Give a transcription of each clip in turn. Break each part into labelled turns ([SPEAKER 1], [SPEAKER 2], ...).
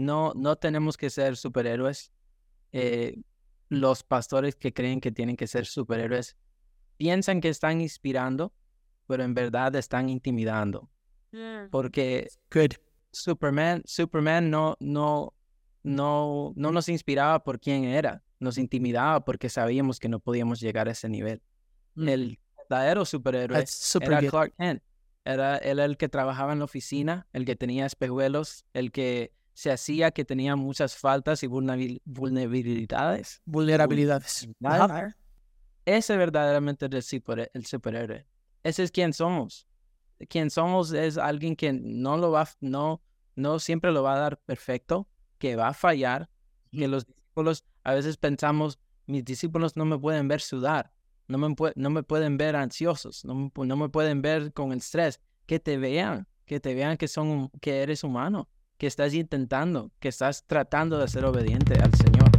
[SPEAKER 1] no, no tenemos que ser superhéroes. Eh, los pastores que creen que tienen que ser superhéroes piensan que están inspirando, pero en verdad están intimidando.
[SPEAKER 2] Mm.
[SPEAKER 1] Porque
[SPEAKER 3] Good.
[SPEAKER 1] Superman, Superman no, no, no, no nos inspiraba por quién era, nos intimidaba porque sabíamos que no podíamos llegar a ese nivel.
[SPEAKER 3] Mm.
[SPEAKER 1] El verdadero superhéroe
[SPEAKER 3] super
[SPEAKER 1] era
[SPEAKER 3] good.
[SPEAKER 1] Clark Kent. Era él el que trabajaba en la oficina, el que tenía espejuelos, el que se hacía que tenía muchas faltas y vulnerabil- vulnerabilidades.
[SPEAKER 3] Vulnerabilidades.
[SPEAKER 1] Ese verdaderamente es el, super- el superhéroe. Ese es quien somos. Quien somos es alguien que no lo va, no, no siempre lo va a dar perfecto, que va a fallar, que los discípulos a veces pensamos, mis discípulos no me pueden ver sudar, no me, no me pueden ver ansiosos, no me, no me pueden ver con el estrés, que te vean, que te vean que son, que eres humano, que estás intentando, que estás tratando de ser obediente al Señor.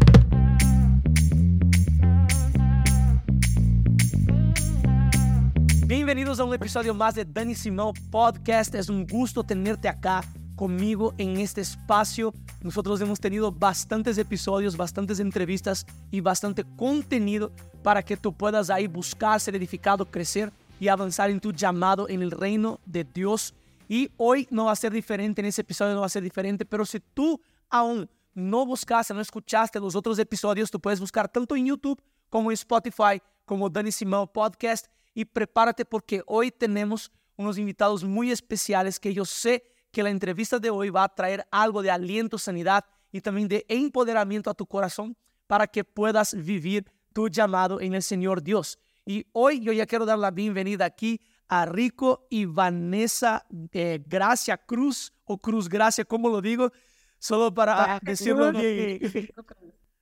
[SPEAKER 3] Bienvenidos a un episodio más de Danny Simão Podcast. Es un gusto tenerte acá conmigo en este espacio. Nosotros hemos tenido bastantes episodios, bastantes entrevistas y bastante contenido para que tú puedas ahí buscar, ser edificado, crecer y avanzar en tu llamado en el reino de Dios. Y hoy no va a ser diferente, en ese episodio no va a ser diferente, pero si tú aún no buscaste, no escuchaste los otros episodios, tú puedes buscar tanto en YouTube como en Spotify, como Dani Simão Podcast. Y prepárate porque hoy tenemos unos invitados muy especiales que yo sé que la entrevista de hoy va a traer algo de aliento, sanidad y también de empoderamiento a tu corazón para que puedas vivir tu llamado en el Señor Dios. Y hoy yo ya quiero dar la bienvenida aquí a Rico y Vanessa eh, Gracia Cruz o Cruz Gracia, ¿cómo lo digo? Solo para decirlo bien.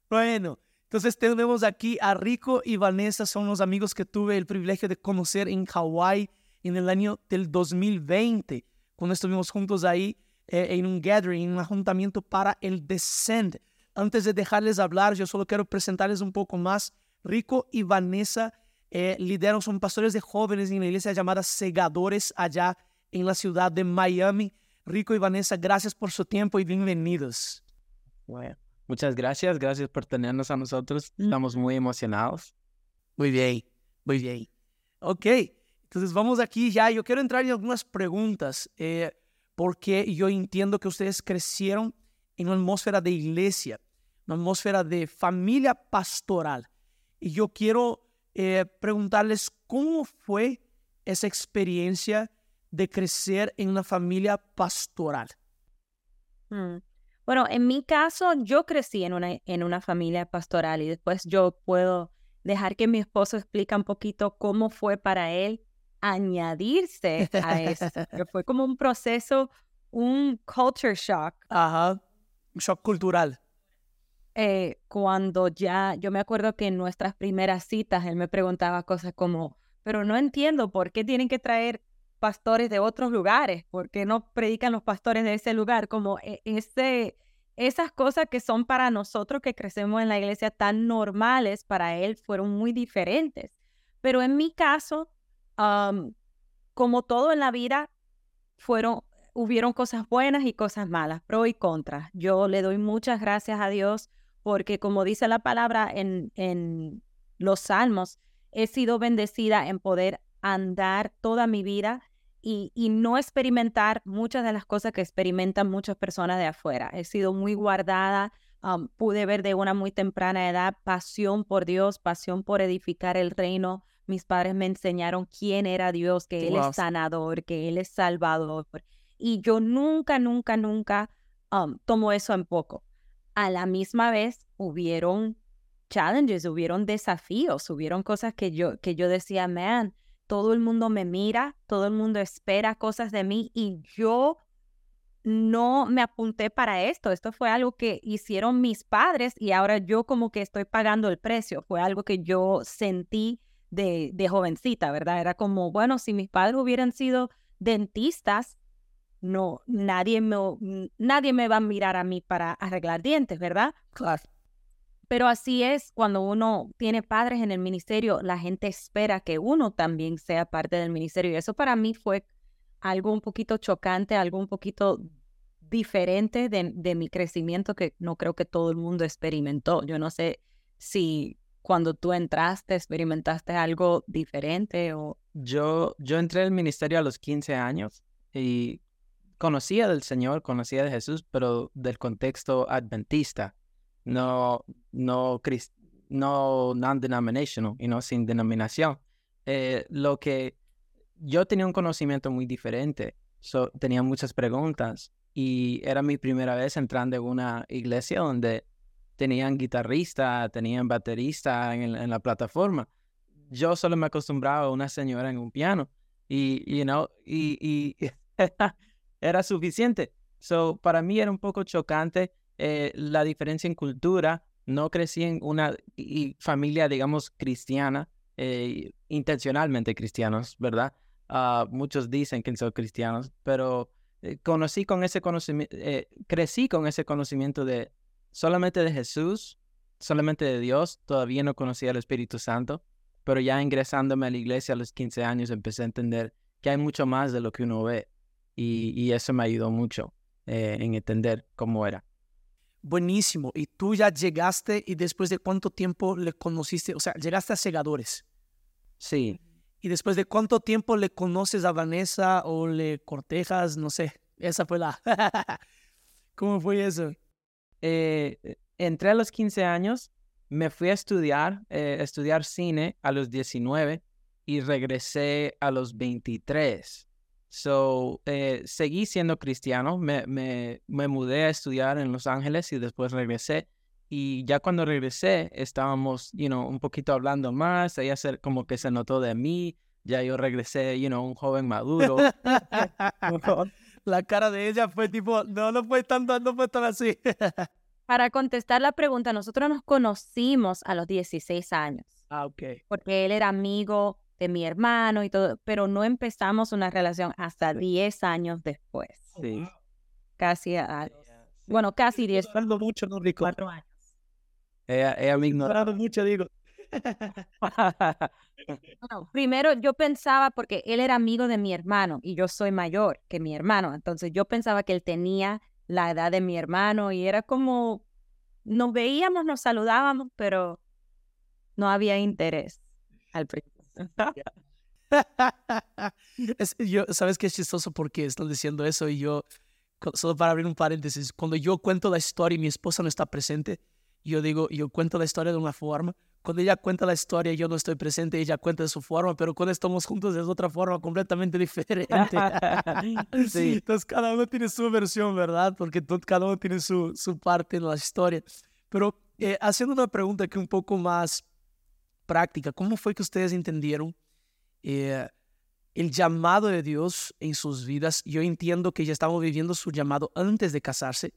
[SPEAKER 3] Bueno, entonces tenemos aquí a Rico y Vanessa, son los amigos que tuve el privilegio de conocer en Hawái en el año del 2020, cuando estuvimos juntos ahí eh, en un gathering, en un ajuntamiento para el Descend. Antes de dejarles hablar, yo solo quiero presentarles un poco más. Rico y Vanessa eh, lideran, son pastores de jóvenes en la iglesia llamada Segadores allá en la ciudad de Miami. Rico y Vanessa, gracias por su tiempo y bienvenidos.
[SPEAKER 1] Bueno, muchas gracias, gracias por tenernos a nosotros. Estamos muy emocionados.
[SPEAKER 3] Muy bien, muy bien. Ok, entonces vamos aquí ya. Yo quiero entrar en algunas preguntas eh, porque yo entiendo que ustedes crecieron en una atmósfera de iglesia, una atmósfera de familia pastoral. Y yo quiero eh, preguntarles cómo fue esa experiencia de crecer en una familia pastoral.
[SPEAKER 2] Mm. Bueno, en mi caso, yo crecí en una, en una familia pastoral y después yo puedo dejar que mi esposo explique un poquito cómo fue para él añadirse a eso. fue como un proceso, un culture shock,
[SPEAKER 3] Ajá, un shock cultural.
[SPEAKER 2] Eh, cuando ya, yo me acuerdo que en nuestras primeras citas él me preguntaba cosas como, pero no entiendo por qué tienen que traer pastores de otros lugares, por qué no predican los pastores de ese lugar, como e- ese, esas cosas que son para nosotros que crecemos en la iglesia tan normales, para él fueron muy diferentes. Pero en mi caso, como todo en la vida, fueron, hubieron cosas buenas y cosas malas, pro y contra. Yo le doy muchas gracias a Dios porque como dice la palabra en, en los salmos, he sido bendecida en poder andar toda mi vida y, y no experimentar muchas de las cosas que experimentan muchas personas de afuera. He sido muy guardada, um, pude ver de una muy temprana edad pasión por Dios, pasión por edificar el reino. Mis padres me enseñaron quién era Dios, que Él
[SPEAKER 3] Wow.
[SPEAKER 2] es sanador, que Él es salvador. Y yo nunca, nunca, nunca um, tomo eso en poco. A la misma vez hubieron challenges, hubieron desafíos, hubieron cosas que yo, que yo decía, man, todo el mundo me mira, todo el mundo espera cosas de mí y yo no me apunté para esto. Esto fue algo que hicieron mis padres y ahora yo como que estoy pagando el precio. Fue algo que yo sentí de, de jovencita, ¿verdad? Era como, bueno, si mis padres hubieran sido dentistas, no, nadie me, nadie me va a mirar a mí para arreglar dientes, ¿verdad?
[SPEAKER 3] Claro.
[SPEAKER 2] Pero así es, cuando uno tiene padres en el ministerio, la gente espera que uno también sea parte del ministerio. Y eso para mí fue algo un poquito chocante, algo un poquito diferente de, de mi crecimiento que no creo que todo el mundo experimentó. Yo no sé si cuando tú entraste experimentaste algo diferente o...
[SPEAKER 1] Yo, yo entré al ministerio a los 15 años y conocía del Señor, conocía de Jesús, pero del contexto adventista, no, no, no non-denominational y no sin denominación. Eh, lo que yo tenía un conocimiento muy diferente, tenía muchas preguntas y era mi primera vez entrando en una iglesia donde tenían guitarrista, tenían baterista en, en la plataforma. Yo solo me acostumbraba a una señora en un piano y, you know, y, y era suficiente. So, para mí era un poco chocante eh, la diferencia en cultura. No crecí en una familia, digamos, cristiana, eh, intencionalmente cristianos, ¿verdad? Ah, muchos dicen que son cristianos, pero eh, conocí con ese conocimiento, crecí con ese conocimiento de solamente de Jesús, solamente de Dios. Todavía no conocía al Espíritu Santo, pero ya ingresándome a la iglesia a los 15 años empecé a entender que hay mucho más de lo que uno ve y, eso me ayudó mucho eh, en entender cómo era.
[SPEAKER 3] Buenísimo. ¿Y tú ya llegaste y después de cuánto tiempo le conociste? O sea, llegaste a Segadores.
[SPEAKER 1] Sí.
[SPEAKER 3] ¿Y después de cuánto tiempo le conoces a Vanessa o le cortejas? No sé. Esa fue la... ¿Cómo fue eso?
[SPEAKER 1] Eh, entré a los 15 años, me fui a estudiar, eh, estudiar cine a los 19 y regresé a los 23. So, eh, seguí siendo cristiano, me, me, me, mudé a estudiar en Los Ángeles y después regresé. Y ya cuando regresé, estábamos, you know, un poquito hablando más, ella se, como que se notó de mí, ya yo regresé, you know, un joven maduro.
[SPEAKER 3] la cara de ella fue tipo, no, no fue tanto, no fue tan así.
[SPEAKER 2] Para contestar la pregunta, nosotros nos conocimos a los 16 años.
[SPEAKER 3] Ah, ok.
[SPEAKER 2] Porque él era amigo de mi hermano y todo, pero no empezamos una relación hasta 10 años después.
[SPEAKER 1] Sí.
[SPEAKER 2] Casi a, bueno, casi 10.
[SPEAKER 3] Hablando mucho, ¿no, Rico?
[SPEAKER 2] Cuatro años.
[SPEAKER 1] Ella, ella me ignoraba
[SPEAKER 3] mucho, digo.
[SPEAKER 2] bueno, primero yo pensaba, porque él era amigo de mi hermano y yo soy mayor que mi hermano, entonces yo pensaba que él tenía la edad de mi hermano y era como, nos veíamos, nos saludábamos, pero no había interés al principio.
[SPEAKER 3] yo, ¿Sabes qué es chistoso? Porque están diciendo eso y yo, solo para abrir un paréntesis, cuando yo cuento la historia y mi esposa no está presente, yo digo, yo cuento la historia de una forma. Cuando ella cuenta la historia, yo no estoy presente, ella cuenta de su forma, pero cuando estamos juntos es otra forma completamente diferente. sí. Entonces cada uno tiene su versión, ¿verdad? Porque cada uno tiene su, su parte en la historia. Pero eh, haciendo una pregunta que un poco más práctica, ¿cómo fue que ustedes entendieron eh, el llamado de Dios en sus vidas? Yo entiendo que ya estamos viviendo su llamado antes de casarse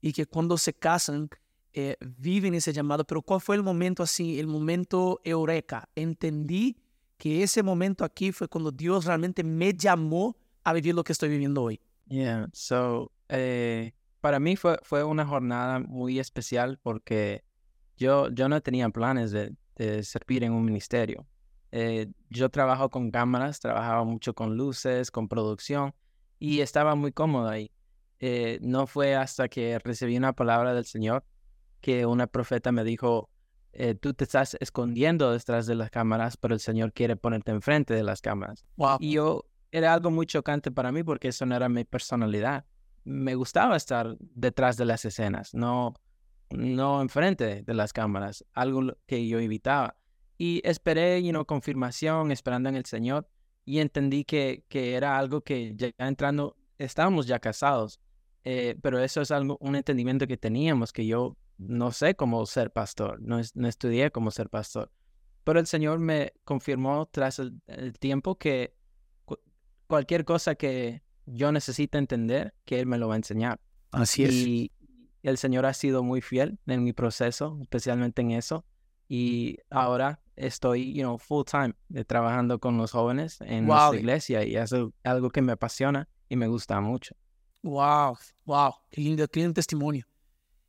[SPEAKER 3] y que cuando se casan eh, viven ese llamado, pero ¿cuál fue el momento así, el momento eureka? Entendí que ese momento aquí fue cuando Dios realmente me llamó a vivir lo que estoy viviendo hoy.
[SPEAKER 1] Yeah, so, eh, para mí fue, fue una jornada muy especial porque yo, yo no tenía planes de, de servir en un ministerio. Eh, yo trabajo con cámaras, trabajaba mucho con luces, con producción y estaba muy cómodo ahí. Eh, no fue hasta que recibí una palabra del Señor que una profeta me dijo, eh, tú te estás escondiendo detrás de las cámaras, pero el Señor quiere ponerte enfrente de las cámaras. Y yo, era algo muy chocante para mí porque eso no era mi personalidad. Me gustaba estar detrás de las escenas, no, no enfrente de las cámaras, algo que yo evitaba. Y esperé, you confirmación, esperando en el Señor, y entendí que, que era algo que ya entrando, estábamos ya casados, eh, pero eso es algo, un entendimiento que teníamos, que yo no sé cómo ser pastor, no, no estudié cómo ser pastor, pero el Señor me confirmó tras el, tiempo que cualquier cosa que yo necesite entender, que Él me lo va a enseñar.
[SPEAKER 3] Así es
[SPEAKER 1] el Señor ha sido muy fiel en mi proceso, especialmente en eso. Y ahora estoy, you know, full time eh, trabajando con los jóvenes en nuestra iglesia y es algo que me apasiona y me gusta mucho.
[SPEAKER 3] Wow, wow, qué lindo, qué lindo testimonio.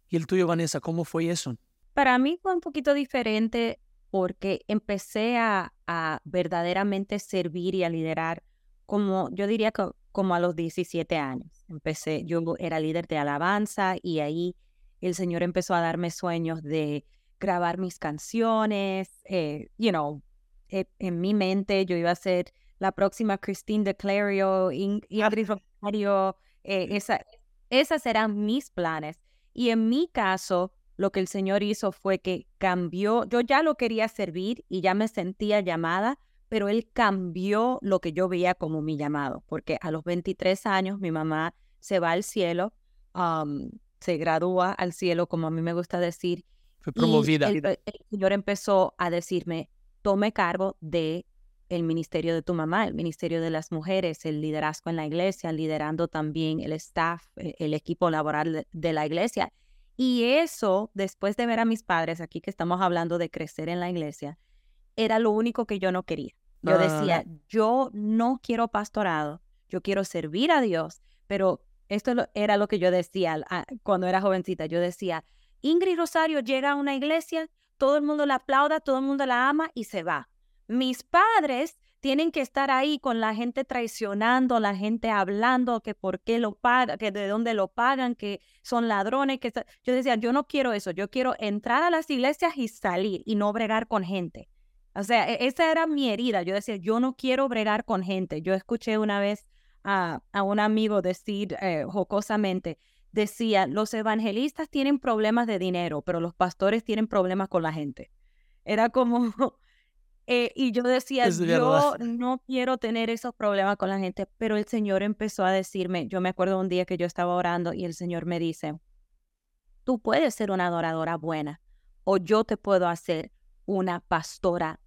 [SPEAKER 3] ¿Y el tuyo, Vanessa, cómo fue eso?
[SPEAKER 2] Para mí fue un poquito diferente porque empecé a, a verdaderamente servir y a liderar como yo diría que como a los 17 años. Empecé, yo era líder de alabanza y ahí el Señor empezó a darme sueños de grabar mis canciones, eh, you know, eh, en mi mente yo iba a ser la próxima Christine de Clario, Ingrid Rosario, eh, esa, esas eran mis planes. Y en mi caso, lo que el Señor hizo fue que cambió, yo ya lo quería servir y ya me sentía llamada, pero Él cambió lo que yo veía como mi llamado, porque a los 23 años mi mamá se va al cielo, se gradúa al cielo, como a mí me gusta decir.
[SPEAKER 1] Fue promovida.
[SPEAKER 2] el, el Señor empezó a decirme, tome cargo de el ministerio de tu mamá, el ministerio de las mujeres, el liderazgo en la iglesia, liderando también el staff, e, el equipo laboral de la iglesia. Y eso, después de ver a mis padres, aquí que estamos hablando de crecer en la iglesia, era lo único que yo no quería. Yo decía, yo no quiero pastorado, yo quiero servir a Dios, pero esto era lo que yo decía cuando era jovencita. Yo decía, Ingrid Rosario llega a una iglesia, todo el mundo la aplauda, todo el mundo la ama y se va. Mis padres tienen que estar ahí con la gente traicionando, la gente hablando que por qué lo pagan, que de dónde lo pagan, que son ladrones, que yo decía, yo no quiero eso, yo quiero entrar a las iglesias y salir y no bregar con gente. O sea, e, esa era mi herida. Yo decía, yo no quiero bregar con gente. Yo escuché una vez a, un amigo decir eh, jocosamente, decía, los evangelistas tienen problemas de dinero, pero los pastores tienen problemas con la gente. Era como, eh, y yo decía, yo no quiero tener esos problemas con la gente, pero el Señor empezó a decirme, yo me acuerdo un día que yo estaba orando y el Señor me dice, tú puedes ser una adoradora buena o yo te puedo hacer una pastora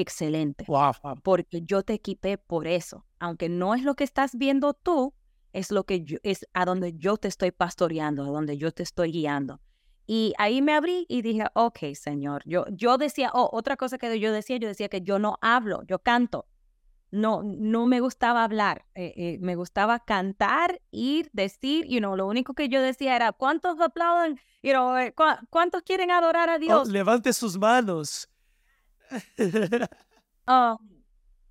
[SPEAKER 2] excelente.
[SPEAKER 1] Wow.
[SPEAKER 2] Porque yo te equipé por eso. Aunque no es lo que estás viendo tú, es lo que yo, es a donde yo te estoy pastoreando, a donde yo te estoy guiando. Y ahí me abrí y dije, ok, Señor. Yo, yo decía, oh, otra cosa que yo decía, yo decía que yo no hablo, yo canto. No, no me gustaba hablar, eh, eh, me gustaba cantar, ir, decir, you know, lo único que yo decía era, ¿cuántos aplauden? You know, eh, ¿Cuántos quieren adorar a oh, Dios?
[SPEAKER 3] levante sus manos.
[SPEAKER 2] Oh,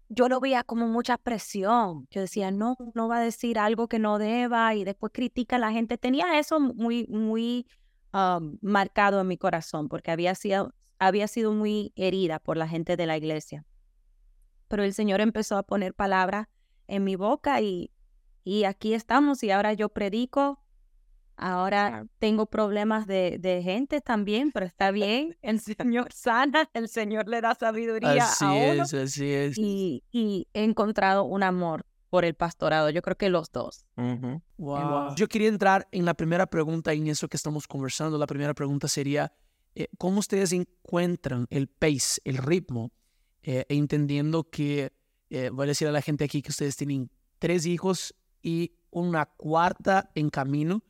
[SPEAKER 2] yo lo veía como mucha presión. Yo decía, no, no va a decir algo que no deba y después critica a la gente. Tenía eso muy, muy um, marcado en mi corazón porque había sido, había sido muy herida por la gente de la iglesia. Pero el Señor empezó a poner palabras en mi boca y, y aquí estamos y ahora yo predico Ahora tengo problemas de, de, gente también, pero está bien. El Señor sana, el Señor le da sabiduría
[SPEAKER 1] así
[SPEAKER 2] a uno.
[SPEAKER 1] Es, así es.
[SPEAKER 2] Y, y, he encontrado un amor por el pastorado. Yo creo que los dos.
[SPEAKER 3] wow. Yo quería entrar en la primera pregunta en eso que estamos conversando. La primera pregunta sería, eh, ¿cómo ustedes encuentran el pace, el ritmo? Eh, entendiendo que, eh, voy a decir a la gente aquí que ustedes tienen tres hijos y una cuarta en camino.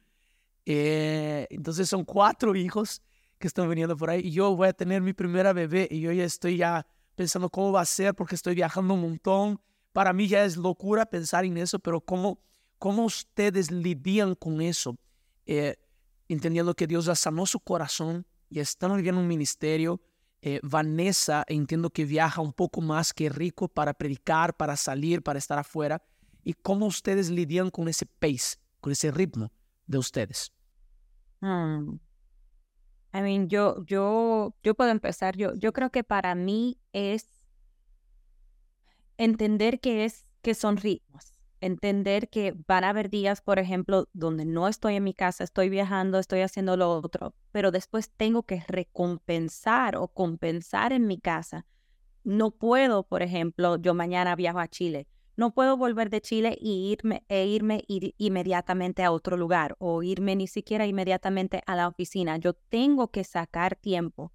[SPEAKER 3] Eh, entonces son cuatro hijos que están viniendo por ahí y yo voy a tener mi primera bebé y yo ya estoy ya pensando cómo va a ser porque estoy viajando un montón. Para mí ya es locura pensar en eso, pero cómo, cómo ustedes lidian con eso, eh, entendiendo que Dios ya sanó su corazón y están viviendo un ministerio. Eh, Vanessa, entiendo que viaja un poco más que rico para predicar, para salir, para estar afuera. ¿Y cómo ustedes lidian con ese pace, con ese ritmo de ustedes?
[SPEAKER 2] Mm. I mean, yo, yo, yo puedo empezar. Yo, yo creo que para mí es entender que es, que son ritmos. Entender que van a haber días, por ejemplo, donde no estoy en mi casa, estoy viajando, estoy haciendo lo otro, pero después tengo que recompensar o compensar en mi casa. No puedo, por ejemplo, yo mañana viajo a Chile no puedo volver de Chile y irme, e irme inmediatamente a otro lugar o irme ni siquiera inmediatamente a la oficina. Yo tengo que sacar tiempo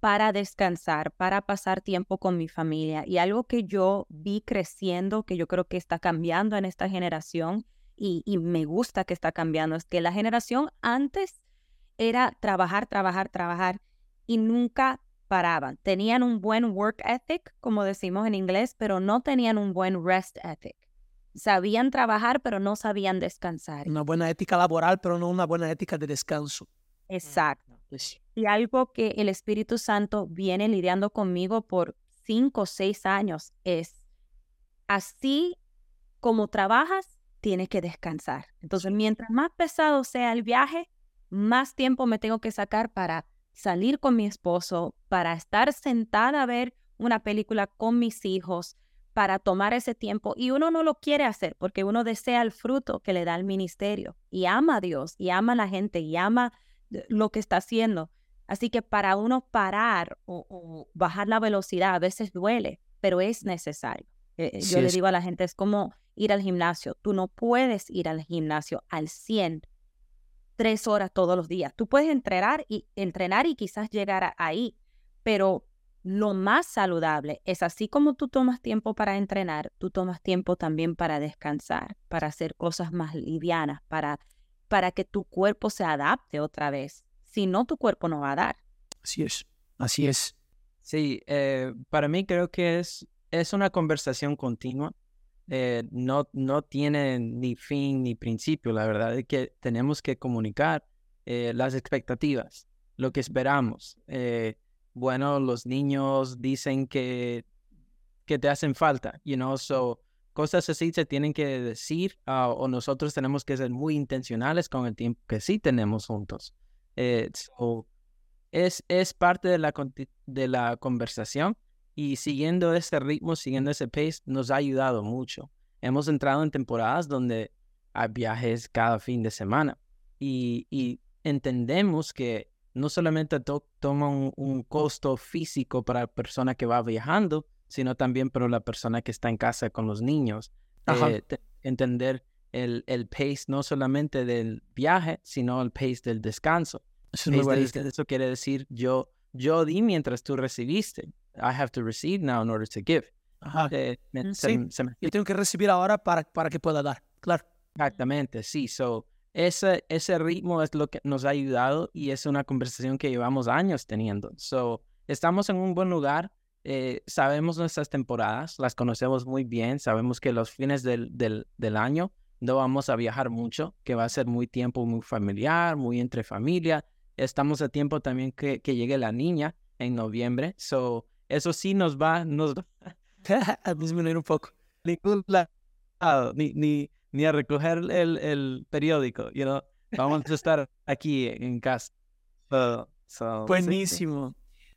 [SPEAKER 2] para descansar, para pasar tiempo con mi familia. Y algo que yo vi creciendo, que yo creo que está cambiando en esta generación y, y me gusta que está cambiando, es que la generación antes era trabajar, trabajar, trabajar y nunca paraban. Tenían un buen work ethic, como decimos en inglés, pero no tenían un buen rest ethic. Sabían trabajar, pero no sabían descansar.
[SPEAKER 3] Una buena ética laboral, pero no una buena ética de descanso.
[SPEAKER 2] Exacto. Pues y algo que el Espíritu Santo viene lidiando conmigo por cinco o seis años es, así como trabajas, tienes que descansar. Entonces, mientras más pesado sea el viaje, más tiempo me tengo que sacar para salir con mi esposo, para estar sentada a ver una película con mis hijos, para tomar ese tiempo. Y uno no lo quiere hacer porque uno desea el fruto que le da el ministerio y ama a Dios y ama a la gente y ama eh, lo que está haciendo. Así que para uno parar o, bajar la velocidad a veces duele, pero es necesario. Eh, eh, yo le digo a la gente, es como ir al gimnasio. Tú no puedes ir al gimnasio al 100 tres horas todos los días. Tú puedes entrenar y, entrenar y quizás llegar ahí, pero lo más saludable es así como tú tomas tiempo para entrenar, tú tomas tiempo también para descansar, para hacer cosas más livianas, para, para que tu cuerpo se adapte otra vez. Si no, tu cuerpo no va a dar.
[SPEAKER 3] Así es, así es.
[SPEAKER 1] Sí, eh, para mí creo que es, es una conversación continua. Eh, no, no tiene ni fin ni principio. La verdad es que tenemos que comunicar eh, las expectativas, lo que esperamos. Eh, bueno, los niños dicen que, que te hacen falta, you know, so cosas así se tienen que decir ah, o nosotros tenemos que ser muy intencionales con el tiempo que sí tenemos juntos. es, es parte de la, de la conversación y siguiendo ese ritmo, siguiendo ese pace, nos ha ayudado mucho. Hemos entrado en temporadas donde hay viajes cada fin de semana y, entendemos que no solamente toma un, costo físico para la persona que va viajando, sino también para la persona que está en casa con los niños. Eh, entender el, el pace no solamente del viaje, sino el pace del descanso. Eso, eso quiere decir yo, yo di mientras tú recibiste. I have to receive now in order to give.
[SPEAKER 3] Eh, sí. Yo tengo que recibir ahora para, para que pueda dar, claro.
[SPEAKER 1] Exactamente, sí. So, ese, ese ritmo es lo que nos ha ayudado y es una conversación que llevamos años teniendo. So, estamos en un buen lugar. Eh, sabemos nuestras temporadas, las conocemos muy bien. Sabemos que los fines del, del, del año no vamos a viajar mucho, que va a ser muy tiempo muy familiar, muy entre familia. Estamos a tiempo también que, que llegue la niña en noviembre. So, eso sí nos va, nos
[SPEAKER 3] a disminuir un poco.
[SPEAKER 1] Ni, ni, ni, a recoger el, el periódico, you know? Vamos a estar aquí en casa.
[SPEAKER 3] Buenísimo.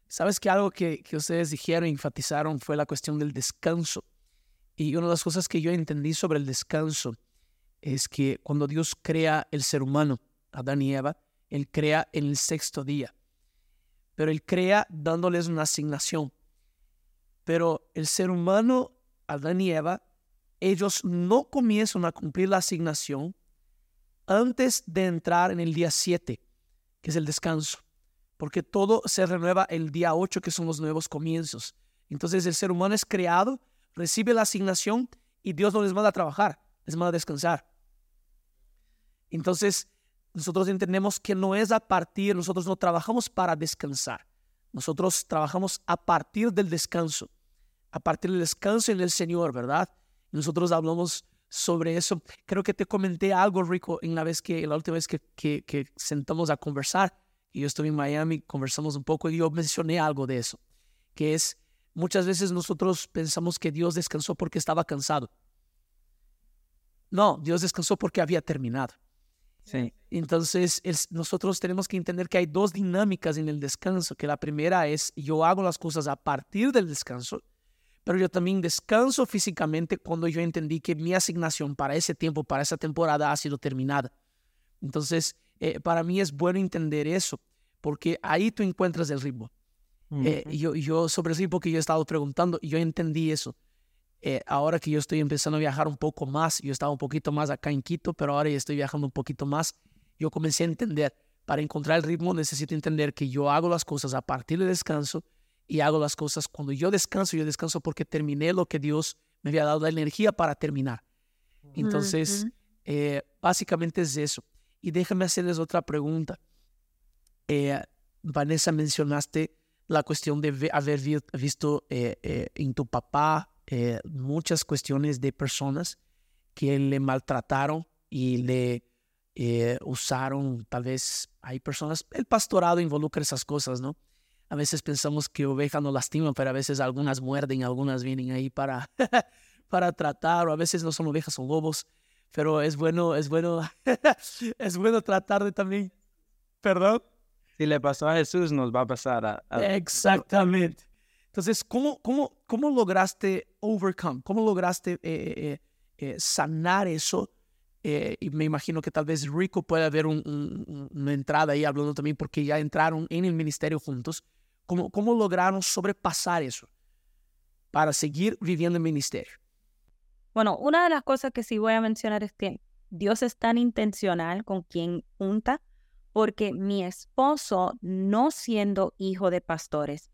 [SPEAKER 3] Sabes que algo que, que ustedes dijeron, enfatizaron, fue la cuestión del descanso. Y una de las cosas que yo entendí sobre el descanso es que cuando Dios crea el ser humano, Adán y Eva, Él crea en el sexto día. Pero Él crea dándoles una asignación. Pero el ser humano, Adán y Eva, ellos no comienzan a cumplir la asignación antes de entrar en el día 7, que es el descanso, porque todo se renueva el día 8, que son los nuevos comienzos. Entonces el ser humano es creado, recibe la asignación y Dios no les manda a trabajar, les manda a descansar. Entonces nosotros entendemos que no es a partir, nosotros no trabajamos para descansar. Nosotros trabajamos a partir del descanso, a partir del descanso en el Señor, ¿verdad? Nosotros hablamos sobre eso. Creo que te comenté algo, Rico, en la, vez que, la última vez que, que, sentamos a conversar. Y yo estuve en Miami, conversamos un poco y yo mencioné algo de eso, que es muchas veces nosotros pensamos que Dios descansó porque estaba cansado. No, Dios descansó porque había terminado.
[SPEAKER 1] Sí.
[SPEAKER 3] Entonces, nosotros tenemos que entender que hay dos dinámicas en el descanso, que la primera es yo hago las cosas a partir del descanso, pero yo también descanso físicamente cuando yo entendí que mi asignación para ese tiempo, para esa temporada ha sido terminada. Entonces, eh, para mí es bueno entender eso, porque ahí tú encuentras el ritmo. Eh, yo, yo sobre el ritmo que yo he estado preguntando, yo entendí eso. Eh, ahora que yo estoy empezando a viajar un poco más, yo estaba un poquito más acá en Quito, pero ahora ya estoy viajando un poquito más, yo comencé a entender, para encontrar el ritmo necesito entender que yo hago las cosas a partir del descanso y hago las cosas cuando yo descanso, yo descanso porque terminé lo que Dios me había dado la energía para terminar. Entonces, eh, básicamente es eso. Y déjame hacerles otra pregunta. Eh, Vanessa, mencionaste la cuestión de haber visto en tu papá eh, muchas cuestiones de personas que le maltrataron y le eh, usaron, tal vez hay personas, el pastorado involucra esas cosas, ¿no? A veces pensamos que ovejas no lastiman, pero a veces algunas muerden, algunas vienen ahí para, para tratar, o a veces no son ovejas, son lobos. pero es bueno, es bueno, es bueno tratar de también, perdón.
[SPEAKER 1] Si le pasó a Jesús, nos va a pasar a...
[SPEAKER 3] Exactamente. Entonces, ¿cómo, cómo, cómo lograste overcome? ¿Cómo lograste eh, eh, sanar eso? y me imagino que tal vez Rico pueda haber una entrada ahí hablando también porque ya entraron en el ministerio juntos. ¿Cómo, cómo lograron sobrepasar eso para seguir viviendo el ministerio?
[SPEAKER 2] Bueno, una de las cosas que sí voy a mencionar es que Dios es tan intencional con quien junta, porque mi esposo, no siendo hijo de pastores,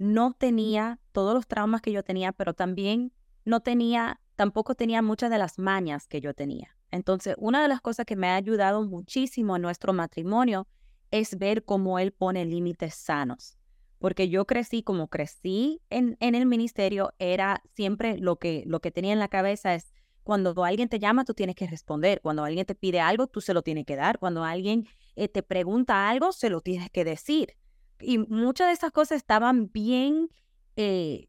[SPEAKER 2] no tenía todos los traumas que yo tenía, pero también no tenía, tampoco tenía muchas de las mañas que yo tenía. Entonces, una de las cosas que me ha ayudado muchísimo en nuestro matrimonio es ver cómo él pone límites sanos porque yo crecí como crecí en, en el ministerio, era siempre lo que, lo que tenía en la cabeza es cuando alguien te llama, tú tienes que responder. Cuando alguien te pide algo, tú se lo tienes que dar. Cuando alguien eh, te pregunta algo, se lo tienes que decir. Y muchas de esas cosas estaban bien... Eh,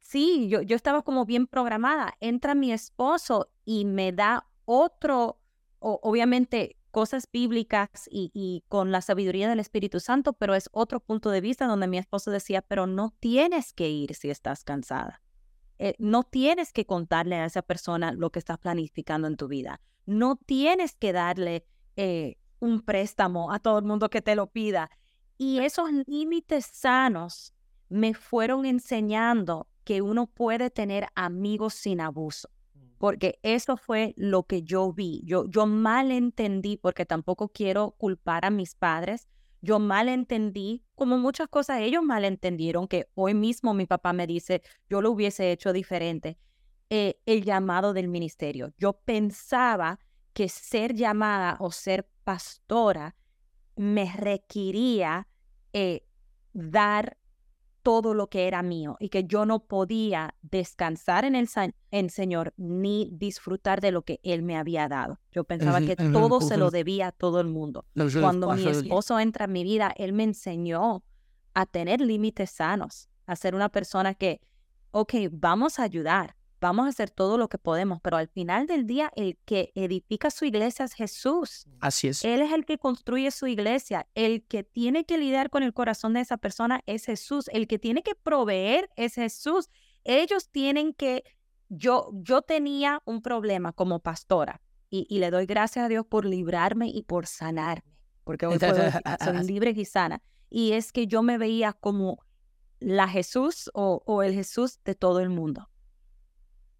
[SPEAKER 2] sí, yo, yo estaba como bien programada. Entra mi esposo y me da otro, obviamente cosas bíblicas y, con la sabiduría del Espíritu Santo, pero es otro punto de vista donde mi esposo decía, pero no tienes que ir si estás cansada. Eh, no tienes que contarle a esa persona lo que estás planificando en tu vida. No tienes que darle eh, un préstamo a todo el mundo que te lo pida. Y esos límites sanos me fueron enseñando que uno puede tener amigos sin abuso porque eso fue lo que yo vi. Yo, yo mal entendí, porque tampoco quiero culpar a mis padres. Yo mal entendí, como muchas cosas ellos mal entendieron, que hoy mismo mi papá me dice, yo lo hubiese hecho diferente, eh, el llamado del ministerio. Yo pensaba que ser llamada o ser pastora me requería eh, dar todo lo que era mío y que yo no podía descansar en el en Señor ni disfrutar de lo que Él me había dado. Yo pensaba que todo se lo debía a todo el mundo. Cuando mi esposo entra en mi vida, Él me enseñó a tener límites sanos, a ser una persona que, ok, vamos a ayudar, vamos a hacer todo lo que podemos, pero al final del día el que edifica su iglesia es Jesús.
[SPEAKER 3] Así es.
[SPEAKER 2] Él es el que construye su iglesia. El que tiene que lidiar con el corazón de esa persona es Jesús. El que tiene que proveer es Jesús. Ellos tienen que, yo, yo tenía un problema como pastora y, le doy gracias a Dios por librarme y por sanarme, porque hoy puedo soy libre y sana. Y es que yo me veía como la Jesús o el Jesús de todo el mundo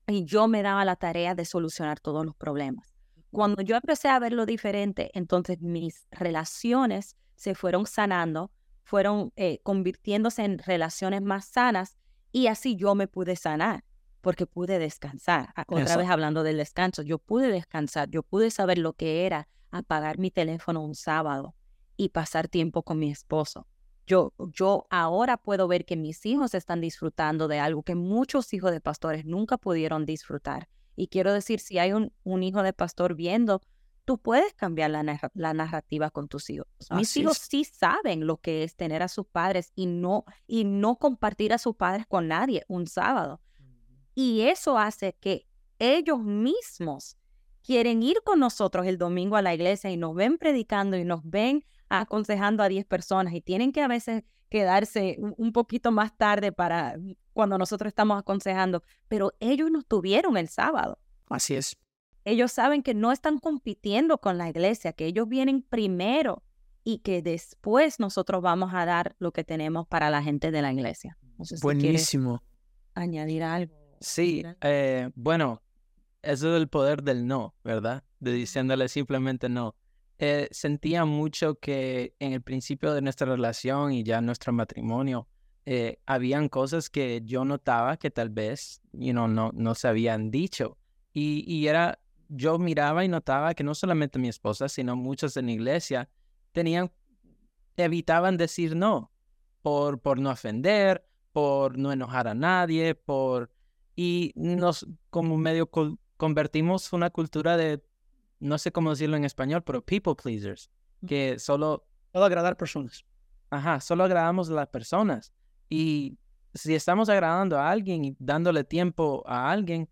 [SPEAKER 2] y yo me daba la tarea de solucionar todos los problemas. Cuando yo empecé a verlo diferente, entonces mis relaciones se fueron sanando, fueron eh, convirtiéndose en relaciones más sanas y así yo me pude sanar porque pude descansar. Otra vez hablando del descanso, yo pude descansar, yo pude saber lo que era apagar mi teléfono un sábado y pasar tiempo con mi esposo. Yo, yo ahora puedo ver que mis hijos están disfrutando de algo que muchos hijos de pastores nunca pudieron disfrutar. Y quiero decir, si hay un, un hijo de pastor viendo, tú puedes cambiar la, la narrativa con tus hijos. Mis hijos sí saben lo que es tener a sus padres y no, y no compartir a sus padres con nadie un sábado. Y eso hace que ellos mismos quieren ir con nosotros el domingo a la iglesia y nos ven predicando y nos ven aconsejando a 10 personas y tienen que a veces quedarse un poquito más tarde para cuando nosotros estamos aconsejando, pero ellos no tuvieron el sábado.
[SPEAKER 3] Así es.
[SPEAKER 2] Ellos saben que no están compitiendo con la iglesia, que ellos vienen primero y que después nosotros vamos a dar lo que tenemos para la gente de la iglesia.
[SPEAKER 3] Buenísimo.
[SPEAKER 2] añadir algo.
[SPEAKER 1] Sí, eh, bueno, eso es el poder del no, ¿verdad? De diciéndole simplemente no. Eh, sentía mucho que en el principio de nuestra relación y ya nuestro matrimonio, eh, habían cosas que yo notaba que tal vez, you know, no, no se habían dicho. Y, y era, yo miraba y notaba que no solamente mi esposa, sino muchos en la iglesia tenían, evitaban decir no, por, por no ofender, por no enojar a nadie, por... Y nos como medio convertimos una cultura de no sé cómo decirlo en español, pero people pleasers, que solo...
[SPEAKER 3] Solo agradar personas.
[SPEAKER 1] Ajá, solo agradamos a las personas. Y si estamos agradando a alguien y dándole tiempo a alguien,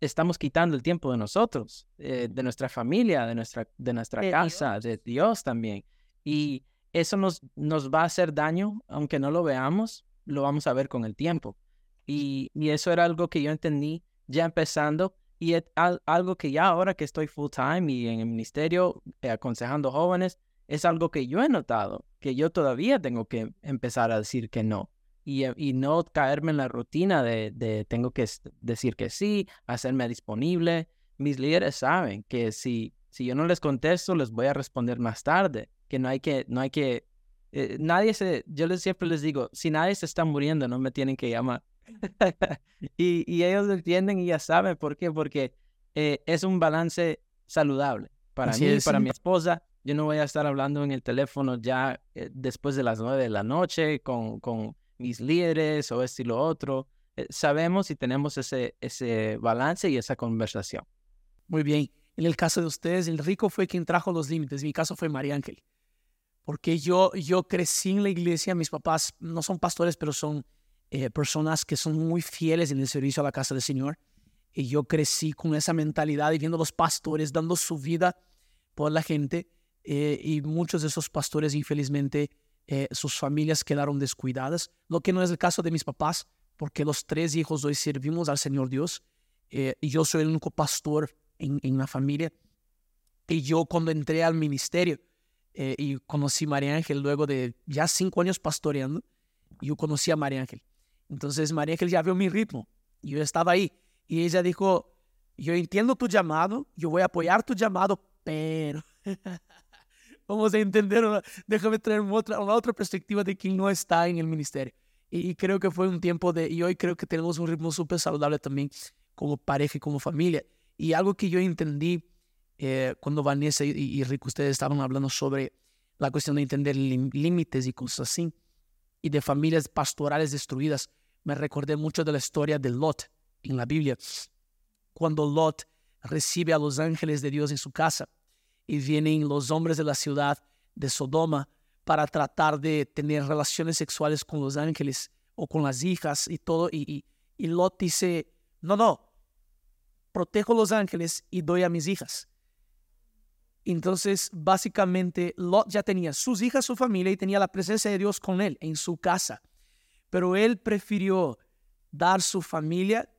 [SPEAKER 1] estamos quitando el tiempo de nosotros, eh, de nuestra familia, de nuestra, de nuestra
[SPEAKER 2] De
[SPEAKER 1] casa, de Dios también. Y eso nos, nos va a hacer daño, aunque no lo veamos, lo vamos a ver con el tiempo. Y, y eso era algo que yo entendí ya empezando y es al- algo que ya ahora que estoy full time y en el ministerio eh, aconsejando jóvenes, es algo que yo he notado, que yo todavía tengo que empezar a decir que no y, eh, y no caerme en la rutina de, de tengo que decir que sí, hacerme disponible. Mis líderes saben que si, si yo no les contesto, les voy a responder más tarde, que no hay que, no hay que, eh, nadie se, yo les siempre les digo, si nadie se está muriendo, no me tienen que llamar. y, y ellos lo entienden y ya saben por qué, porque eh, es un balance saludable para
[SPEAKER 3] Así
[SPEAKER 1] mí,
[SPEAKER 3] es.
[SPEAKER 1] para mi esposa. Yo no voy a estar hablando en el teléfono ya eh, después de las nueve de la noche con, con mis líderes o esto y lo otro. Eh, sabemos y tenemos ese, ese balance y esa conversación.
[SPEAKER 3] Muy bien. En el caso de ustedes, el rico fue quien trajo los límites. Mi caso fue María Ángel. Porque yo, yo crecí en la iglesia, mis papás no son pastores, pero son eh, personas que son muy fieles en el servicio a la casa del Señor. Y yo crecí con esa mentalidad y viendo los pastores dando su vida por la gente. eh, y muchos de esos pastores, infelizmente, eh, sus familias quedaron descuidadas. Lo que no es el caso de mis papás, porque los tres hijos hoy servimos al Señor Dios. eh, y yo soy el único pastor en, en la familia. Y yo cuando entré al ministerio eh, y conocí a María Ángel luego de ya cinco años pastoreando, yo conocí a María Ángel. Entonces María Ángel ya vio mi ritmo. Yo estaba ahí y ella dijo, yo entiendo tu llamado, yo voy a apoyar tu llamado, pero vamos a entender, una- déjame traer una otra, una otra perspectiva de quien no está en el ministerio. Y, y creo que fue un tiempo de, y hoy creo que tenemos un ritmo súper saludable también como pareja y como familia. Y algo que yo entendí eh, cuando Vanessa y, y Rick, ustedes estaban hablando sobre la cuestión de entender límites y cosas así, y de familias pastorales destruidas, me recordé mucho de la historia de Lot en la Biblia, cuando Lot recibe a los ángeles de Dios en su casa y vienen los hombres de la ciudad de Sodoma para tratar de tener relaciones sexuales con los ángeles o con las hijas y todo, y, y, Lot dice, no, no, protejo los ángeles y doy a mis hijas. Entonces, básicamente, Lot ya tenía sus hijas, su familia y tenía la presencia de Dios con él en su casa. Pero él prefirió dar su familia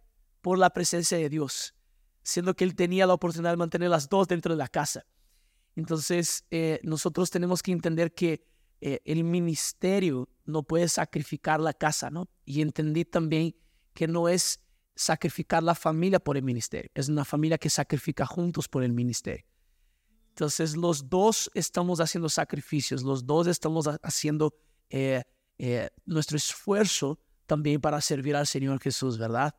[SPEAKER 3] por la presencia de Dios, siendo que él tenía la oportunidad de mantener las dos dentro de la casa. Entonces, eh, nosotros tenemos que entender que eh, el ministerio no puede sacrificar la casa, ¿no? Y entendí también que no es sacrificar la familia por el ministerio, es una familia que sacrifica juntos por el ministerio. Entonces, los dos estamos haciendo sacrificios, los dos estamos ha- haciendo eh, eh, nuestro esfuerzo también para servir al Señor Jesús, ¿verdad?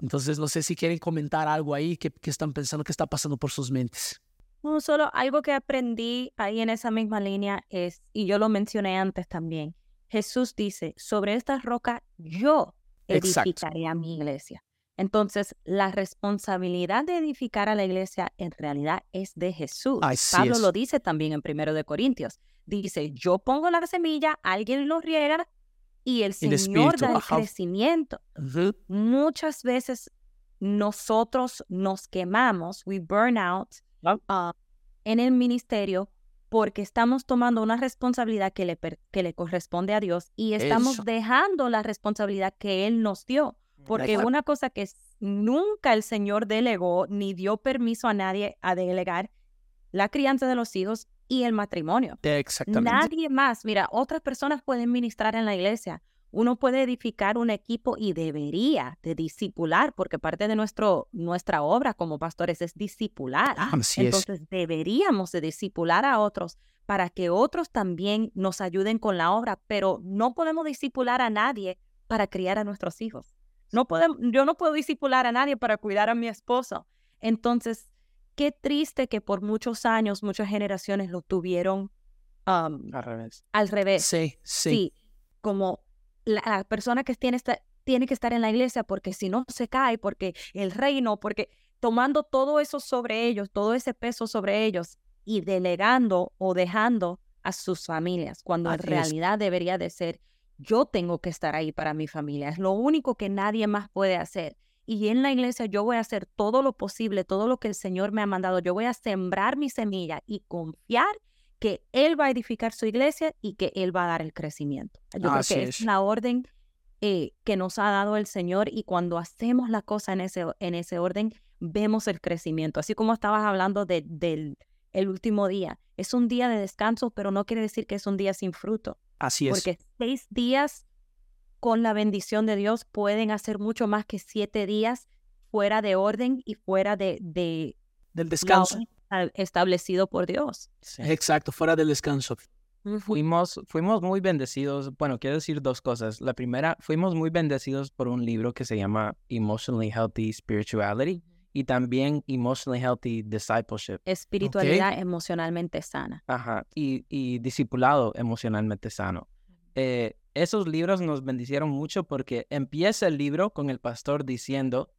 [SPEAKER 3] Entonces, no sé si quieren comentar algo ahí que, que están pensando que está pasando por sus mentes.
[SPEAKER 2] No, solo algo que aprendí ahí en esa misma línea es, y yo lo mencioné antes también, Jesús dice, sobre esta roca yo
[SPEAKER 3] Exacto.
[SPEAKER 2] edificaré a mi iglesia. Entonces, la responsabilidad de edificar a la iglesia en realidad es de Jesús.
[SPEAKER 3] Así
[SPEAKER 2] Pablo
[SPEAKER 3] es.
[SPEAKER 2] lo dice también en Primero de Corintios. Dice, yo pongo la semilla, alguien lo riega y el Señor da el
[SPEAKER 3] ajá.
[SPEAKER 2] crecimiento. Muchas veces nosotros nos quemamos, we burn out
[SPEAKER 3] Ah.
[SPEAKER 2] ah, en el ministerio porque estamos tomando una responsabilidad que le, que le corresponde a Dios y estamos
[SPEAKER 3] Eso.
[SPEAKER 2] dejando la responsabilidad que Él nos dio. Porque
[SPEAKER 3] Exacto.
[SPEAKER 2] una cosa que nunca el Señor delegó ni dio permiso a nadie a delegar, la crianza de los hijos y el matrimonio.
[SPEAKER 3] Exactamente.
[SPEAKER 2] Nadie más. Mira, otras personas pueden ministrar en la iglesia. Uno puede edificar un equipo y debería de discipular, porque parte de nuestro, nuestra obra como pastores es discipular.
[SPEAKER 3] Ah, Así es.
[SPEAKER 2] Entonces deberíamos de discipular a otros para que otros también nos ayuden con la obra, pero no podemos discipular a nadie para criar a nuestros hijos. No podemos, yo no puedo discipular a nadie para cuidar a mi esposo. Entonces, qué triste que por muchos años, muchas generaciones lo tuvieron um,
[SPEAKER 1] Al revés.
[SPEAKER 2] al revés.
[SPEAKER 3] Sí, sí.
[SPEAKER 2] Sí, como la, la persona que tiene, esta- tiene que estar en la iglesia porque si no se cae, porque el reino, porque tomando todo eso sobre ellos, todo ese peso sobre ellos y delegando o dejando a sus familias, cuando en
[SPEAKER 3] es.
[SPEAKER 2] realidad debería de ser, yo tengo que estar ahí para mi familia, es lo único que nadie más puede hacer. Y en la iglesia yo voy a hacer todo lo posible, todo lo que el Señor me ha mandado. Yo voy a sembrar mi semilla y confiar que Él va a edificar su iglesia y que Él va a dar el crecimiento. Yo creo que es. la orden eh, que nos ha dado el Señor y cuando hacemos la cosa en ese, en ese orden, vemos el crecimiento. Así como estabas hablando de, del el último día. Es un día de descanso, pero no quiere decir que es un día sin fruto.
[SPEAKER 3] Así es.
[SPEAKER 2] Porque seis días con la bendición de Dios pueden hacer mucho más que siete días fuera de orden y fuera de, de
[SPEAKER 3] del descanso
[SPEAKER 2] establecido por Dios.
[SPEAKER 3] Exacto, fuera del descanso.
[SPEAKER 1] Fuimos, fuimos muy bendecidos. Bueno, quiero decir dos cosas. La primera, fuimos muy bendecidos por un libro que se llama Emotionally Healthy Spirituality y también Emotionally Healthy Discipleship.
[SPEAKER 2] Espiritualidad emocionalmente sana.
[SPEAKER 1] Ajá, y, y discipulado emocionalmente sano. Eh, esos libros nos bendicieron mucho porque empieza el libro con el pastor diciendo,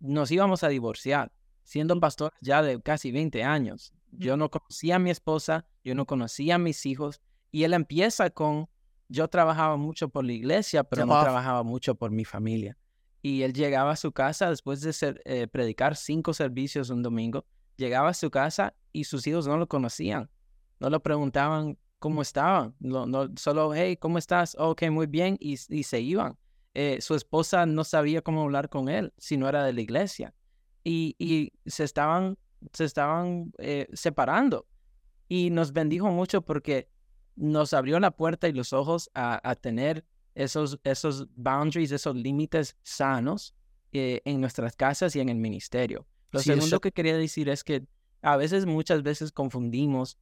[SPEAKER 1] nos íbamos a divorciar, siendo pastor ya de casi 20 años. Yo no conocía a mi esposa, yo no conocía a mis hijos, y él empieza con, yo trabajaba mucho por la iglesia, pero no trabajaba mucho por mi familia. Y él llegaba a su casa después de ser, eh, predicar cinco servicios un domingo, llegaba a su casa y sus hijos no lo conocían, no lo preguntaban cómo estaban. No, no, solo, hey, ¿cómo estás? ok, muy bien. Y, y se iban. Eh, su esposa no sabía cómo hablar con él si no era de la iglesia. Y, y se estaban, se estaban eh, separando. Y nos bendijo mucho porque nos abrió la puerta y los ojos a, a tener esos, esos boundaries, esos límites sanos eh, en nuestras casas y en el ministerio. Lo segundo que quería decir es que a veces, muchas veces confundimos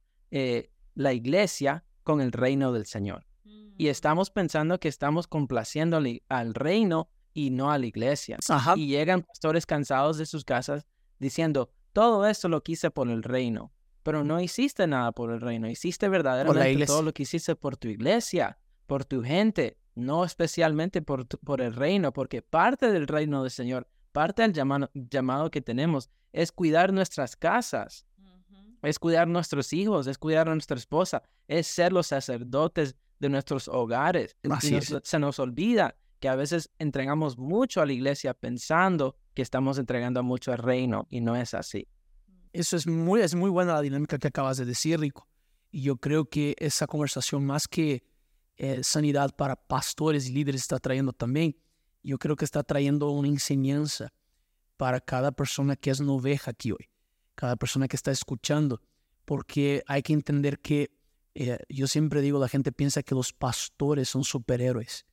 [SPEAKER 1] la iglesia con el reino del Señor. Y mm. estamos pensando que estamos complaciendo al reino y no a la iglesia. Y llegan pastores cansados de sus casas diciendo, todo esto lo quise por el reino, pero no hiciste nada por el reino, hiciste verdaderamente todo lo que hiciste por tu iglesia, por tu gente, no especialmente por, por el reino, porque parte del reino del Señor, parte del llamado, llamado que tenemos es cuidar nuestras casas, es cuidar nuestros hijos, es cuidar a nuestra esposa, es ser los sacerdotes de nuestros hogares. se nos olvida que a veces entregamos mucho a la iglesia pensando que estamos entregando mucho al reino y no es así.
[SPEAKER 3] Eso es muy, es muy buena la dinámica que acabas de decir, Rico. Y yo creo que esa conversación, más que eh, sanidad para pastores y líderes, está trayendo también, yo creo que está trayendo una enseñanza para cada persona que es una oveja aquí hoy cada persona que está escuchando, porque hay que entender que eh, yo siempre digo, la gente piensa que los pastores son superhéroes,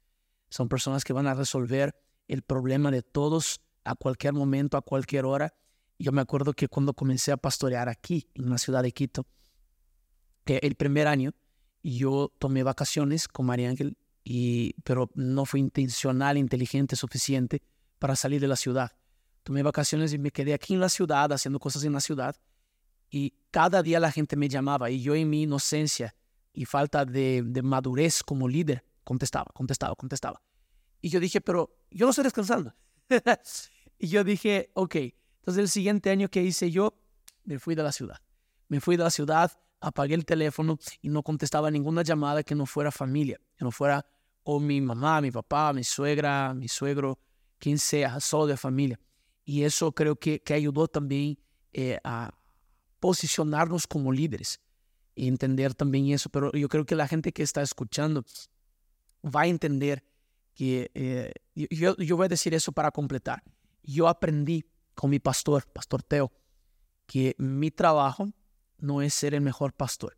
[SPEAKER 3] son personas que van a resolver el problema de todos a cualquier momento, a cualquier hora. Yo me acuerdo que cuando comencé a pastorear aquí, en la ciudad de Quito, que el primer año yo tomé vacaciones con María Ángel, y, pero no fue intencional, inteligente, suficiente para salir de la ciudad tomé vacaciones y me quedé aquí en la ciudad, haciendo cosas en la ciudad. Y cada día la gente me llamaba y yo en mi inocencia y falta de, madurez como líder contestaba, contestaba, contestaba. Y yo dije, pero yo no estoy descansando. y yo dije, ok, entonces el siguiente año que hice yo, me fui de la ciudad. Me fui de la ciudad, apagué el teléfono y no contestaba ninguna llamada que no fuera familia, que no fuera o mi mamá, mi papá, mi suegra, mi suegro, quien sea, solo de familia. Y eso creo que, que ayudó también eh, a posicionarnos como líderes y entender también eso. Pero yo creo que la gente que está escuchando va a entender que eh, yo, yo voy a decir eso para completar. Yo aprendí con mi pastor, Pastor Teo, que mi trabajo no es ser el mejor pastor.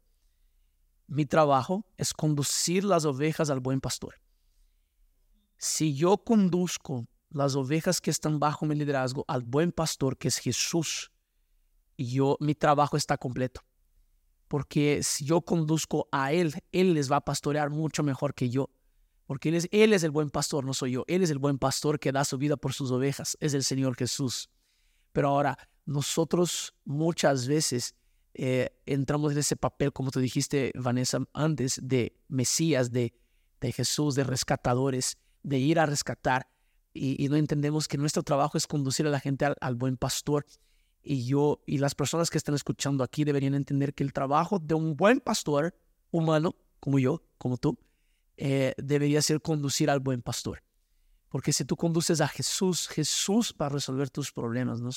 [SPEAKER 3] Mi trabajo es conducir las ovejas al buen pastor. Si yo conduzco las ovejas que están bajo mi liderazgo al buen pastor que es Jesús, y yo, mi trabajo está completo. Porque si yo conduzco a Él, Él les va a pastorear mucho mejor que yo. Porque Él es, el buen pastor, no soy yo. Él es el buen pastor que da su vida por sus ovejas. Es el Señor Jesús. Pero ahora, nosotros muchas veces eh, entramos en ese papel, como tú dijiste, Vanessa, antes, de Mesías, de, de Jesús, de rescatadores, de ir a rescatar y, no entendemos que nuestro trabajo es conducir a la gente al, buen pastor. Y yo y las personas que están escuchando aquí deberían entender que el trabajo de un buen pastor humano, como yo, como tú, eh, debería ser conducir al buen pastor. Porque si tú conduces a Jesús, Jesús va a resolver tus problemas. ¿no?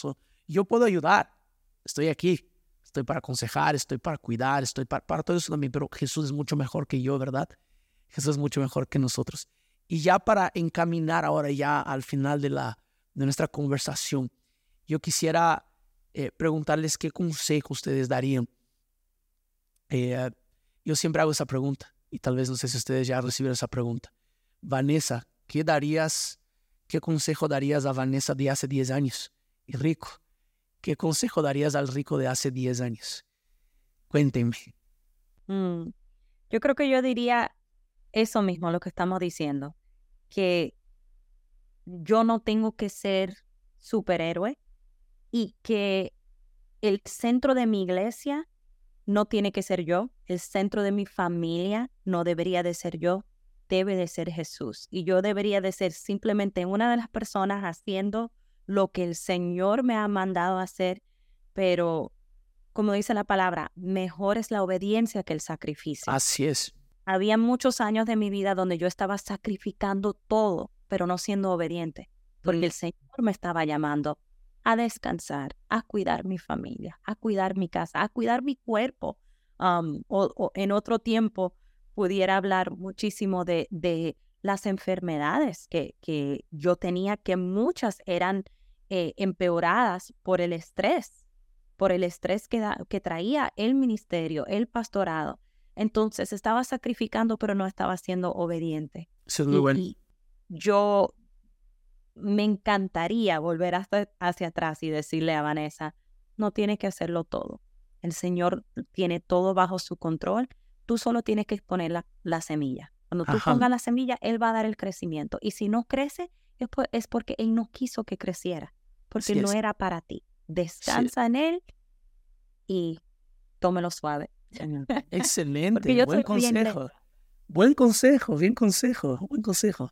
[SPEAKER 3] yo puedo ayudar, estoy aquí, estoy para aconsejar, estoy para cuidar, estoy para, para todo eso también, pero Jesús es mucho mejor que yo, ¿verdad? Jesús es mucho mejor que nosotros. Y ya para encaminar ahora ya al final de, la, de nuestra conversación, yo quisiera eh, preguntarles qué consejo ustedes darían. Eh, yo siempre hago esa pregunta y tal vez no sé si ustedes ya recibieron esa pregunta. Vanessa, ¿qué darías, qué consejo darías a Vanessa de hace 10 años? Y rico, ¿qué consejo darías al rico de hace 10 años? Cuéntenme.
[SPEAKER 2] Mm, yo creo que yo diría eso mismo, lo que estamos diciendo, que yo no tengo que ser superhéroe y que el centro de mi iglesia no tiene que ser yo, el centro de mi familia no debería de ser yo, debe de ser Jesús. Y yo debería de ser simplemente una de las personas haciendo lo que el Señor me ha mandado hacer, pero como dice la palabra, mejor es la obediencia que el sacrificio.
[SPEAKER 3] Así es.
[SPEAKER 2] Había muchos años de mi vida donde yo estaba sacrificando todo, pero no siendo obediente, porque mm. el Señor me estaba llamando a descansar, a cuidar mi familia, a cuidar mi casa, a cuidar mi cuerpo. o, en otro tiempo pudiera hablar muchísimo de, de las enfermedades que, que, yo tenía, que muchas eran eh, empeoradas por el estrés, por el estrés que, que traía el ministerio, el pastorado. Entonces estaba sacrificando, pero no estaba siendo obediente.
[SPEAKER 3] y,
[SPEAKER 2] yo me encantaría volver hasta hacia atrás y decirle a Vanessa, no tienes que hacerlo todo. El Señor tiene todo bajo su control. Tú solo tienes que poner la, semilla. Cuando tú pongas la semilla, Él va a dar el crecimiento. Y si no crece, es, porque Él no quiso que creciera, porque no era para ti. Descansa en Él y tómelo suave.
[SPEAKER 3] Excelente, buen consejo. Buen consejo, bien consejo, buen consejo.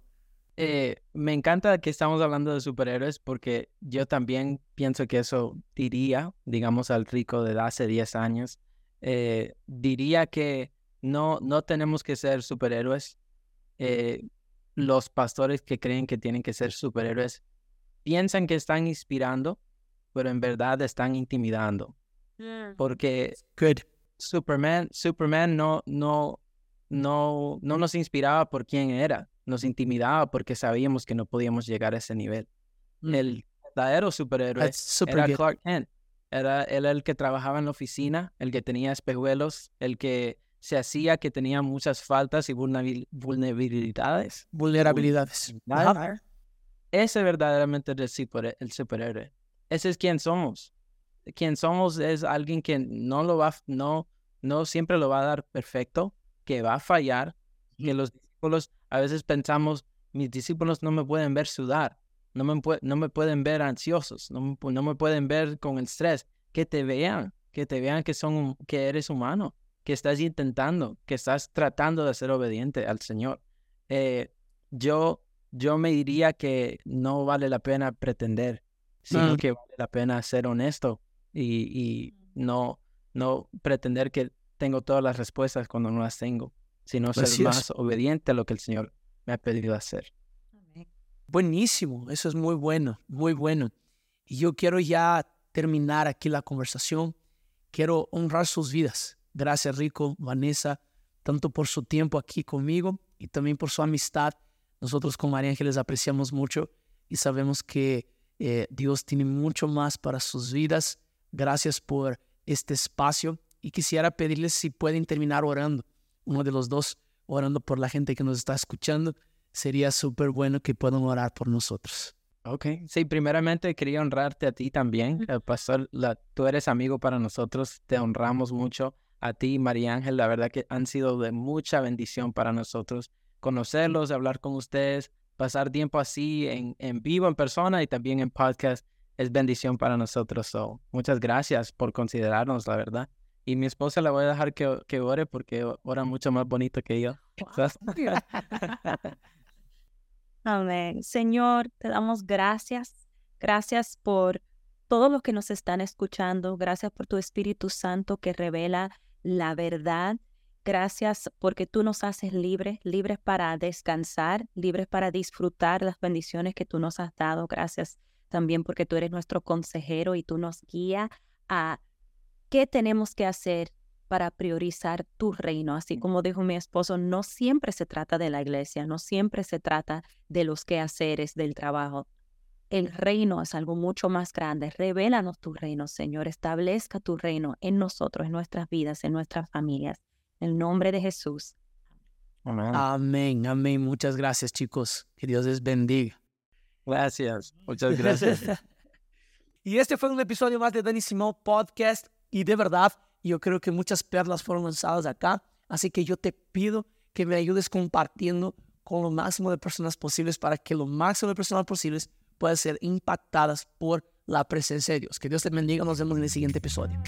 [SPEAKER 1] Eh, me encanta que estamos hablando de superhéroes porque yo también pienso que eso diría, digamos, al rico de hace 10 años. Eh, diría que no, no tenemos que ser superhéroes. Eh, los pastores que creen que tienen que ser superhéroes piensan que están inspirando, pero en verdad están intimidando. Mm. Porque Superman, Superman no, no, no, no nos inspiraba por quién era nos intimidaba porque sabíamos que no podíamos llegar a ese nivel. Mm. El verdadero superhéroe era Clark Kent. Era, el que trabajaba en la oficina, el que tenía espejuelos, el que se hacía que tenía muchas faltas y vulnerabilidades.
[SPEAKER 3] Vulnerabilidades.
[SPEAKER 1] Ese verdaderamente es el superhéroe. Ese es quien somos. Quien somos es alguien que no lo va, no, no siempre lo va a dar perfecto, que va a fallar, que los discípulos a veces pensamos, mis discípulos no me pueden ver sudar, no me, no me pueden ver ansiosos, no me, no me pueden ver con el estrés. Que te vean, que te vean que, son, que eres humano, que estás intentando, que estás tratando de ser obediente al Señor. Eh, yo, yo me diría que no vale la pena pretender, sino que vale la pena ser honesto y, y no, no pretender que tengo todas las respuestas cuando no las tengo sino ser más obediente a lo que el Señor me ha pedido hacer.
[SPEAKER 3] Buenísimo, eso es muy bueno, muy bueno. Y yo quiero ya terminar aquí la conversación. Quiero honrar sus vidas. Gracias, Rico, Vanessa, tanto por su tiempo aquí conmigo y también por su amistad. Nosotros con María Ángeles apreciamos mucho y sabemos que eh, Dios tiene mucho más para sus vidas. Gracias por este espacio y quisiera pedirles si pueden terminar orando uno de los dos orando por la gente que nos está escuchando, sería súper bueno que puedan orar por nosotros.
[SPEAKER 1] Ok, sí, primeramente quería honrarte a ti también, el pastor, la, tú eres amigo para nosotros, te honramos mucho a ti, María Ángel, la verdad que han sido de mucha bendición para nosotros conocerlos, hablar con ustedes, pasar tiempo así en, en vivo, en persona y también en podcast, es bendición para nosotros. So, muchas gracias por considerarnos, la verdad. Y mi esposa la voy a dejar que, que ore porque ora mucho más bonito que yo.
[SPEAKER 2] Amén. Señor, te damos gracias. Gracias por todos los que nos están escuchando. Gracias por tu Espíritu Santo que revela la verdad Gracias porque tú nos haces libres, libres para descansar, libres para disfrutar las bendiciones que tú nos has dado. Gracias también porque tú eres nuestro consejero y tú nos guías a qué tenemos que hacer para priorizar tu reino. Así como dijo mi esposo, no siempre se trata de la iglesia, no siempre se trata de los quehaceres del trabajo. El reino es algo mucho más grande. Revélanos tu reino, Señor. Establezca tu reino en nosotros, en nuestras vidas, en nuestras familias. En el nombre de Jesús.
[SPEAKER 3] Amén. Amén, amén. Muchas gracias, chicos. Que Dios les bendiga.
[SPEAKER 1] Gracias, muchas gracias.
[SPEAKER 3] y este fue un episodio más de Danny Simón Podcast. Y de verdad, yo creo que muchas perlas fueron lanzadas acá. Así que yo te pido que me ayudes compartiendo con lo máximo de personas posibles para que lo máximo de personas posibles puedan ser impactadas por la presencia de Dios. Que Dios te bendiga. Nos vemos en el siguiente episodio.